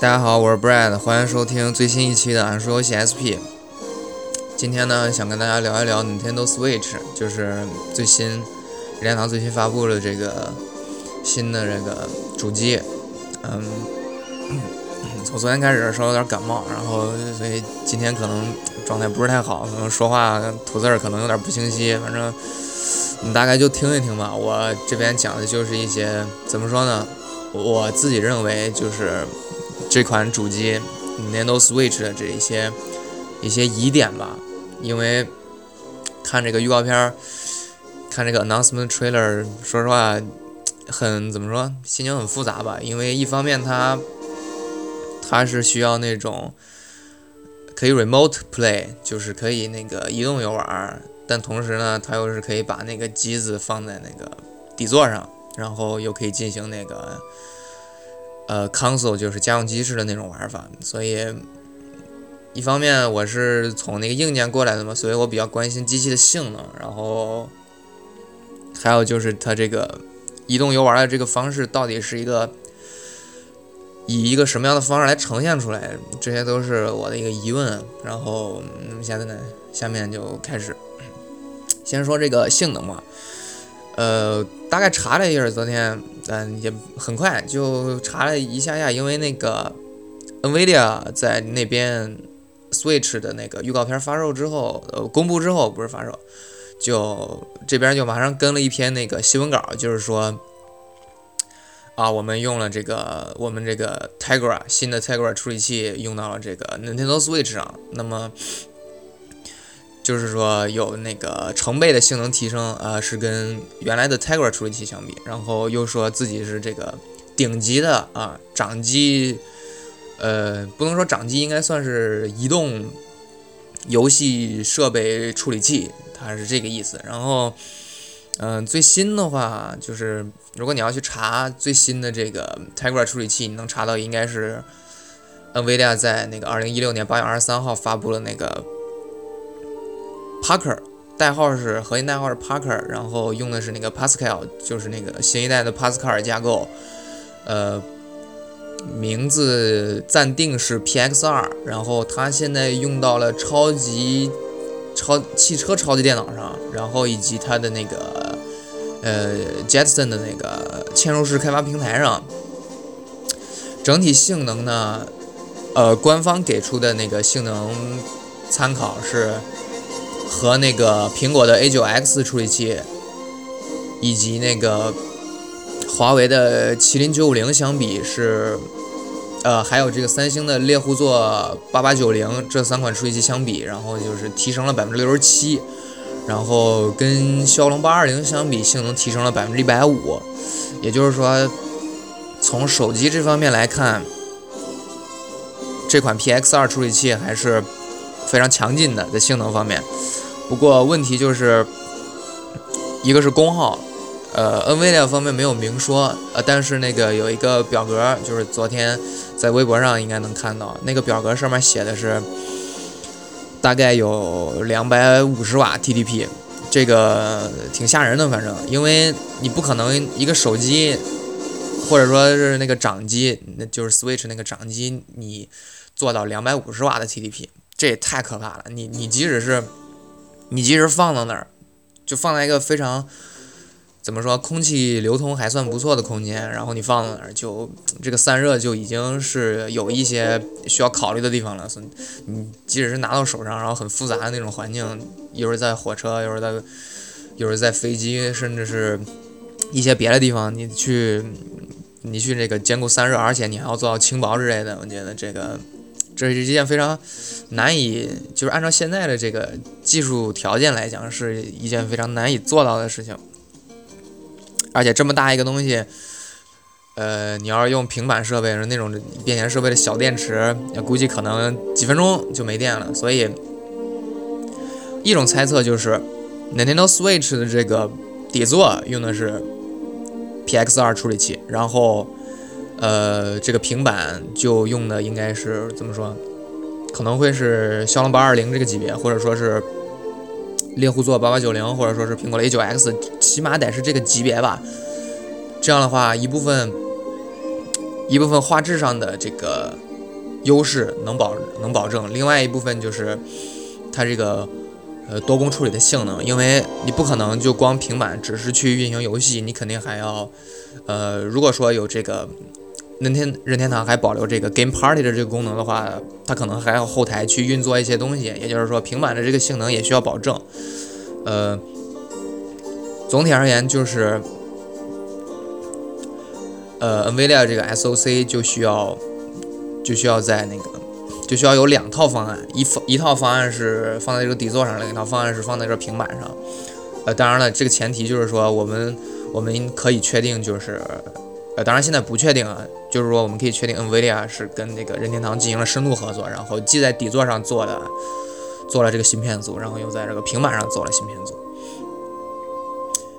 大家好，我是 Brad，欢迎收听最新一期的俺说游戏 SP。今天呢，想跟大家聊一聊 Nintendo Switch，就是最新任天堂最新发布的这个新的这个主机。嗯，从昨天开始稍微有点感冒，然后所以今天可能状态不是太好，可能说话吐字儿可能有点不清晰，反正你大概就听一听吧。我这边讲的就是一些怎么说呢？我自己认为就是这款主机 Nintendo Switch 的这一些一些疑点吧，因为看这个预告片儿，看这个 announcement trailer，说实话很怎么说，心情很复杂吧。因为一方面它它是需要那种可以 remote play，就是可以那个移动游玩儿，但同时呢，它又是可以把那个机子放在那个底座上。然后又可以进行那个，呃，console 就是家用机式的那种玩法，所以一方面我是从那个硬件过来的嘛，所以我比较关心机器的性能，然后还有就是它这个移动游玩的这个方式到底是一个以一个什么样的方式来呈现出来，这些都是我的一个疑问。然后现在呢，下面就开始先说这个性能嘛。呃，大概查了一下，昨天，嗯，也很快就查了一下下，因为那个 NVIDIA 在那边 Switch 的那个预告片发售之后，呃，公布之后不是发售，就这边就马上跟了一篇那个新闻稿，就是说，啊，我们用了这个我们这个 Tegra 新的 Tegra 处理器用到了这个 Nintendo Switch 上，那么。就是说有那个成倍的性能提升，呃，是跟原来的 Tegra 处理器相比，然后又说自己是这个顶级的啊掌机，呃，不能说掌机，应该算是移动游戏设备处理器，它是这个意思。然后，嗯，最新的话就是，如果你要去查最新的这个 Tegra 处理器，你能查到应该是 NVIDIA 在那个二零一六年八月二十三号发布了那个。Parker 代号是核心代号是 Parker，然后用的是那个 Pascal，就是那个新一代的帕斯卡尔架构，呃，名字暂定是 PX2，然后它现在用到了超级超汽车超级电脑上，然后以及它的那个呃 Jetson 的那个嵌入式开发平台上，整体性能呢，呃，官方给出的那个性能参考是。和那个苹果的 A9X 处理器，以及那个华为的麒麟950相比是，呃，还有这个三星的猎户座8890这三款处理器相比，然后就是提升了百分之六十七，然后跟骁龙820相比，性能提升了百分之一百五，也就是说，从手机这方面来看，这款 PX2 处理器还是非常强劲的，在性能方面。不过问题就是，一个是功耗，呃，NVIDIA 方面没有明说，呃，但是那个有一个表格，就是昨天在微博上应该能看到，那个表格上面写的是大概有两百五十瓦 TDP，这个挺吓人的，反正，因为你不可能一个手机或者说是那个掌机，那就是 Switch 那个掌机，你做到两百五十瓦的 TDP，这也太可怕了，你你即使是。你即使放到那儿，就放在一个非常怎么说，空气流通还算不错的空间，然后你放到那儿，就这个散热就已经是有一些需要考虑的地方了。所你即使是拿到手上，然后很复杂的那种环境，一会儿在火车，一会儿在，一会儿在飞机，甚至是一些别的地方，你去你去这个兼顾散热，而且你还要做到轻薄之类的，我觉得这个。这是一件非常难以，就是按照现在的这个技术条件来讲，是一件非常难以做到的事情。而且这么大一个东西，呃，你要是用平板设备那种便携设备的小电池，估计可能几分钟就没电了。所以，一种猜测就是，Nintendo Switch 的这个底座用的是 PX2 处理器，然后。呃，这个平板就用的应该是怎么说？可能会是骁龙八二零这个级别，或者说是猎户座八八九零，或者说是苹果的 A 九 X，起码得是这个级别吧。这样的话，一部分一部分画质上的这个优势能保能保证，另外一部分就是它这个呃多工处理的性能，因为你不可能就光平板只是去运行游戏，你肯定还要呃如果说有这个任天任天堂还保留这个 Game Party 的这个功能的话，它可能还要后台去运作一些东西，也就是说平板的这个性能也需要保证。呃，总体而言就是呃 NVIDIA 这个 SOC 就需要。就需要在那个，就需要有两套方案，一方一套方案是放在这个底座上，另一套方案是放在这平板上。呃，当然了，这个前提就是说，我们我们可以确定，就是当然现在不确定啊，就是说我们可以确定，NVIDIA 是跟那个任天堂进行了深度合作，然后既在底座上做的做了这个芯片组，然后又在这个平板上做了芯片组。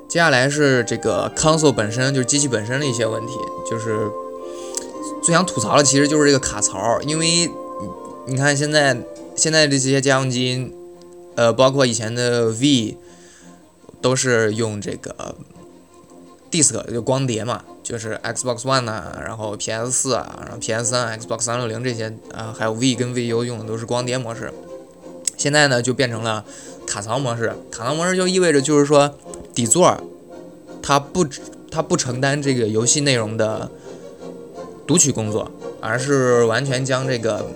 接下来是这个 console 本身，就是机器本身的一些问题，就是。最想吐槽的其实就是这个卡槽，因为你看现在现在的这些家用机，呃，包括以前的 V，都是用这个 disk 就光碟嘛，就是 Xbox One 啊，然后 PS 四啊，然后 PS 三、Xbox 三六零这些啊，还有 V 跟 VU 用的都是光碟模式。现在呢就变成了卡槽模式，卡槽模式就意味着就是说底座它不它不承担这个游戏内容的。读取工作，而是完全将这个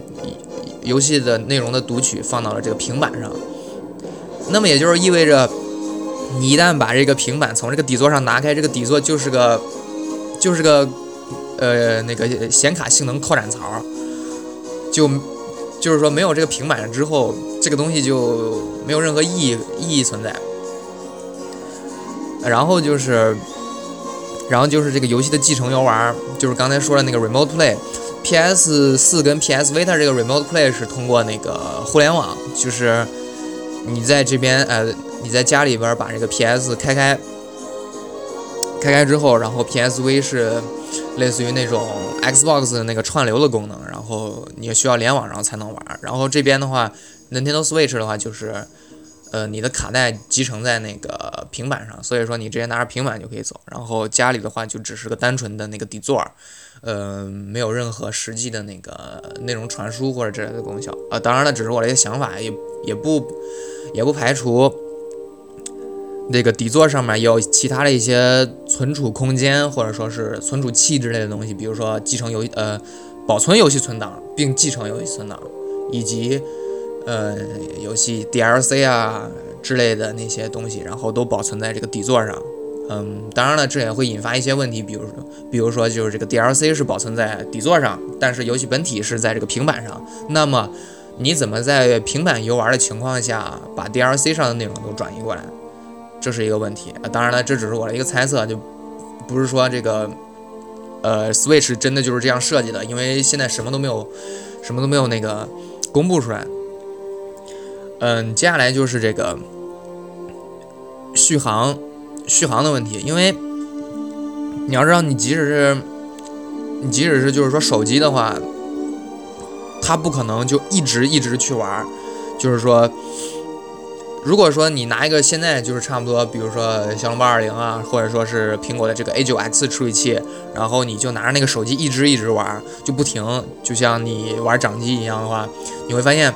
游戏的内容的读取放到了这个平板上。那么也就是意味着，你一旦把这个平板从这个底座上拿开，这个底座就是个就是个呃那个显卡性能扩展槽，就就是说没有这个平板之后，这个东西就没有任何意义意义存在。然后就是。然后就是这个游戏的继承游玩，就是刚才说的那个 Remote Play，PS 四跟 PS Vita 这个 Remote Play 是通过那个互联网，就是你在这边呃你在家里边把这个 PS 开开，开开之后，然后 PSV 是类似于那种 Xbox 的那个串流的功能，然后你需要联网然后才能玩。然后这边的话，Nintendo Switch 的话就是。呃，你的卡带集成在那个平板上，所以说你直接拿着平板就可以走。然后家里的话就只是个单纯的那个底座，呃，没有任何实际的那个内容传输或者之类的功效。啊，当然了，只是我的一些想法，也也不也不排除那个底座上面有其他的一些存储空间或者说是存储器之类的东西，比如说继承游呃保存游戏存档并继承游戏存档，以及。呃，游戏 DLC 啊之类的那些东西，然后都保存在这个底座上。嗯，当然了，这也会引发一些问题，比如说，比如说就是这个 DLC 是保存在底座上，但是游戏本体是在这个平板上。那么你怎么在平板游玩的情况下把 DLC 上的内容都转移过来？这是一个问题。当然了，这只是我的一个猜测，就不是说这个呃 Switch 真的就是这样设计的，因为现在什么都没有，什么都没有那个公布出来。嗯，接下来就是这个续航，续航的问题。因为你要知道，你即使是你即使是就是说手机的话，它不可能就一直一直去玩。就是说，如果说你拿一个现在就是差不多，比如说骁龙八二零啊，或者说是苹果的这个 A 九 X 处理器，然后你就拿着那个手机一直一直玩，就不停，就像你玩掌机一样的话，你会发现。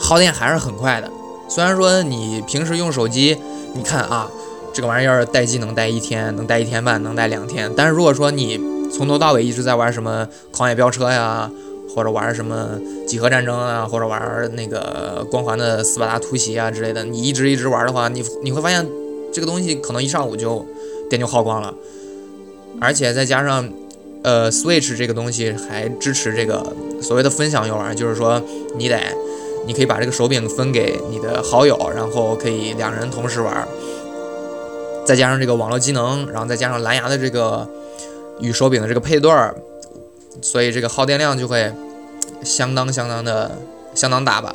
耗电还是很快的，虽然说你平时用手机，你看啊，这个玩意儿待机能待一天，能待一天半，能待两天。但是如果说你从头到尾一直在玩什么狂野飙车呀，或者玩什么几何战争啊，或者玩那个光环的斯巴达突袭啊之类的，你一直一直玩的话，你你会发现这个东西可能一上午就电就耗光了。而且再加上，呃，Switch 这个东西还支持这个所谓的分享游玩，就是说你得。你可以把这个手柄分给你的好友，然后可以两人同时玩，再加上这个网络机能，然后再加上蓝牙的这个与手柄的这个配对，所以这个耗电量就会相当相当的相当大吧。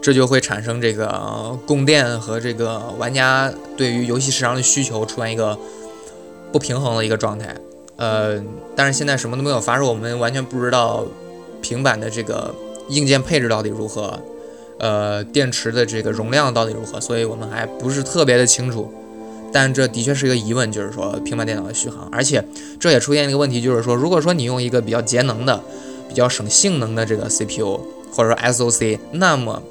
这就会产生这个供电和这个玩家对于游戏市场的需求出现一个不平衡的一个状态。呃，但是现在什么都没有发售，我们完全不知道平板的这个。硬件配置到底如何？呃，电池的这个容量到底如何？所以我们还不是特别的清楚。但这的确是一个疑问，就是说平板电脑的续航。而且这也出现一个问题，就是说，如果说你用一个比较节能的，比较省性能的这个 CPU 或者说 SOC，那么。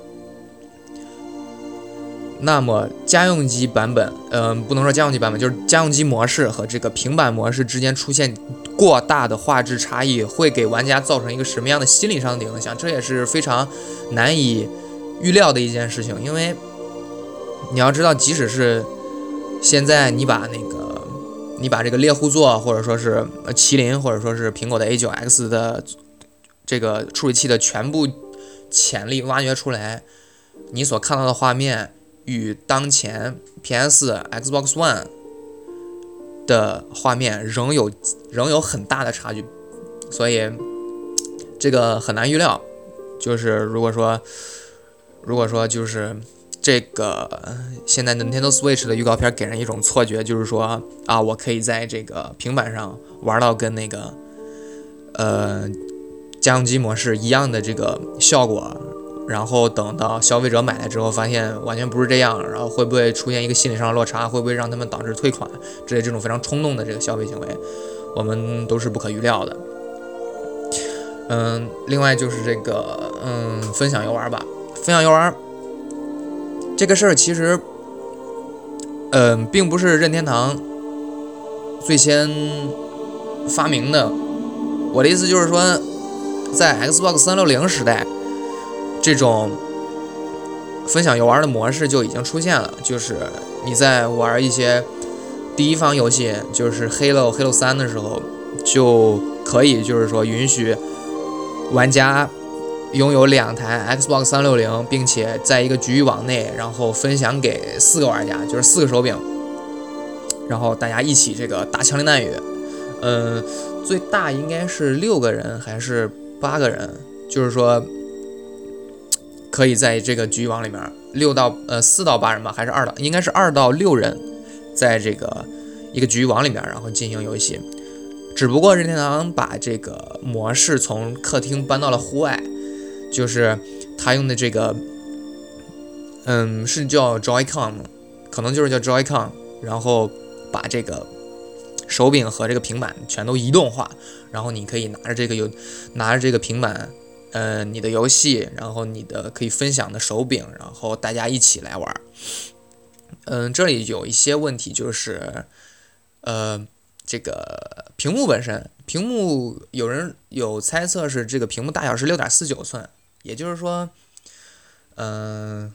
那么家用机版本，嗯，不能说家用机版本，就是家用机模式和这个平板模式之间出现过大的画质差异，会给玩家造成一个什么样的心理上的影响？这也是非常难以预料的一件事情。因为你要知道，即使是现在你把那个你把这个猎户座，或者说是麒麟，或者说是苹果的 A9X 的这个处理器的全部潜力挖掘出来，你所看到的画面。与当前 PS、Xbox One 的画面仍有仍有很大的差距，所以这个很难预料。就是如果说如果说就是这个现在 Nintendo Switch 的预告片给人一种错觉，就是说啊，我可以在这个平板上玩到跟那个呃家用机模式一样的这个效果。然后等到消费者买来之后，发现完全不是这样，然后会不会出现一个心理上的落差？会不会让他们导致退款？之类这种非常冲动的这个消费行为，我们都是不可预料的。嗯，另外就是这个，嗯，分享游玩吧。分享游玩这个事儿，其实，嗯，并不是任天堂最先发明的。我的意思就是说，在 Xbox 三六零时代。这种分享游玩的模式就已经出现了，就是你在玩一些第一方游戏，就是《Halo》《Halo 三》的时候，就可以就是说允许玩家拥有两台 Xbox 三六零，并且在一个局域网内，然后分享给四个玩家，就是四个手柄，然后大家一起这个打枪林弹雨。嗯，最大应该是六个人还是八个人？就是说。可以在这个局域网里面，六到呃四到八人吧，还是二到应该是二到六人，在这个一个局域网里面，然后进行游戏。只不过任天堂把这个模式从客厅搬到了户外，就是他用的这个，嗯，是叫 Joy-Con，可能就是叫 Joy-Con，然后把这个手柄和这个平板全都移动化，然后你可以拿着这个有拿着这个平板。呃，你的游戏，然后你的可以分享的手柄，然后大家一起来玩。嗯，这里有一些问题，就是呃，这个屏幕本身，屏幕有人有猜测是这个屏幕大小是六点四九寸，也就是说，嗯，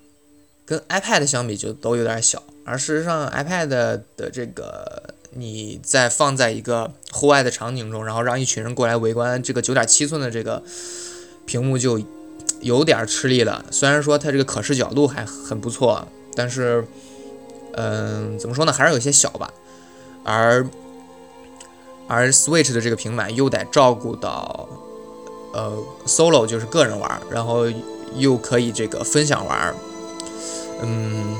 跟 iPad 相比就都有点小。而事实上，iPad 的这个你在放在一个户外的场景中，然后让一群人过来围观这个九点七寸的这个。屏幕就有点吃力了，虽然说它这个可视角度还很不错，但是，嗯，怎么说呢，还是有些小吧。而而 Switch 的这个平板又得照顾到，呃，Solo 就是个人玩，然后又可以这个分享玩，嗯，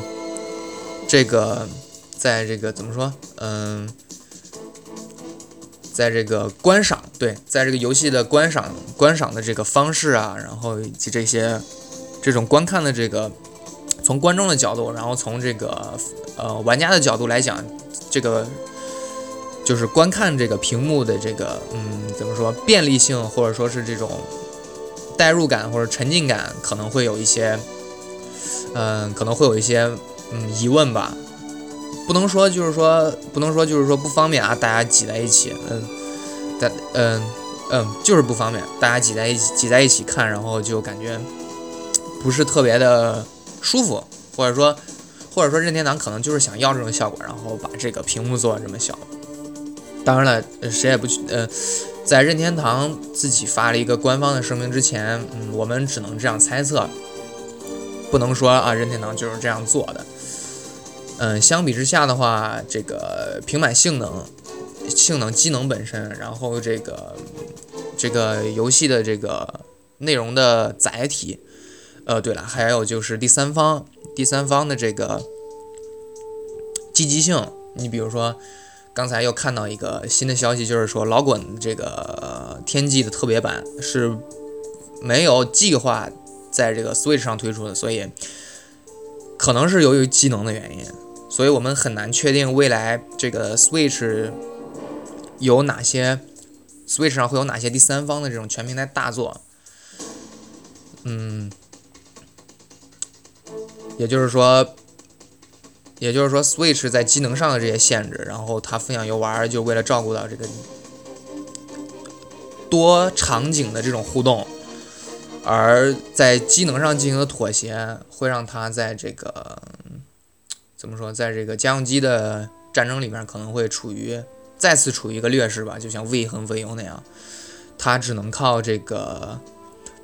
这个在这个怎么说，嗯。在这个观赏，对，在这个游戏的观赏观赏的这个方式啊，然后以及这些这种观看的这个从观众的角度，然后从这个呃玩家的角度来讲，这个就是观看这个屏幕的这个嗯怎么说便利性，或者说是这种代入感或者沉浸感，可能会有一些嗯可能会有一些嗯疑问吧。不能说就是说不能说就是说不方便啊，大家挤在一起，嗯，但嗯嗯就是不方便，大家挤在一起挤在一起看，然后就感觉不是特别的舒服，或者说或者说任天堂可能就是想要这种效果，然后把这个屏幕做这么小。当然了，谁也不去，呃，在任天堂自己发了一个官方的声明之前，嗯，我们只能这样猜测，不能说啊任天堂就是这样做的。嗯，相比之下的话，这个平板性能、性能、机能本身，然后这个这个游戏的这个内容的载体，呃，对了，还有就是第三方、第三方的这个积极性。你比如说，刚才又看到一个新的消息，就是说老滚这个天际的特别版是没有计划在这个 Switch 上推出的，所以可能是由于机能的原因。所以我们很难确定未来这个 Switch 有哪些 Switch 上会有哪些第三方的这种全平台大作。嗯，也就是说，也就是说，Switch 在机能上的这些限制，然后它分享游玩就为了照顾到这个多场景的这种互动。而在机能上进行的妥协，会让它在这个怎么说，在这个家用机的战争里面，可能会处于再次处于一个劣势吧。就像 V 和 VU 那样，它只能靠这个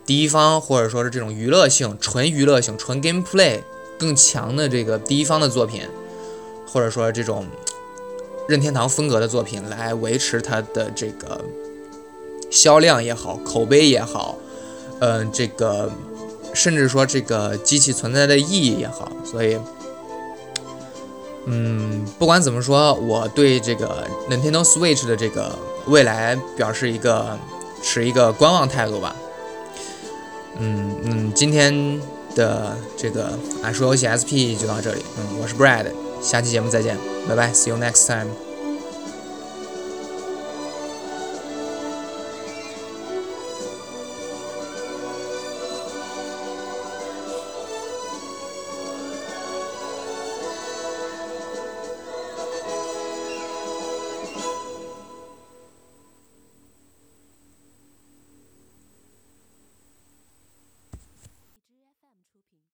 第一方或者说是这种娱乐性、纯娱乐性、纯 gameplay 更强的这个第一方的作品，或者说这种任天堂风格的作品来维持它的这个销量也好，口碑也好。嗯，这个甚至说这个机器存在的意义也好，所以，嗯，不管怎么说，我对这个 Nintendo Switch 的这个未来表示一个持一个观望态度吧。嗯嗯，今天的这个俺说游戏 SP 就到这里。嗯，我是 Brad，下期节目再见，拜拜，See you next time。